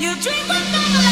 You dream what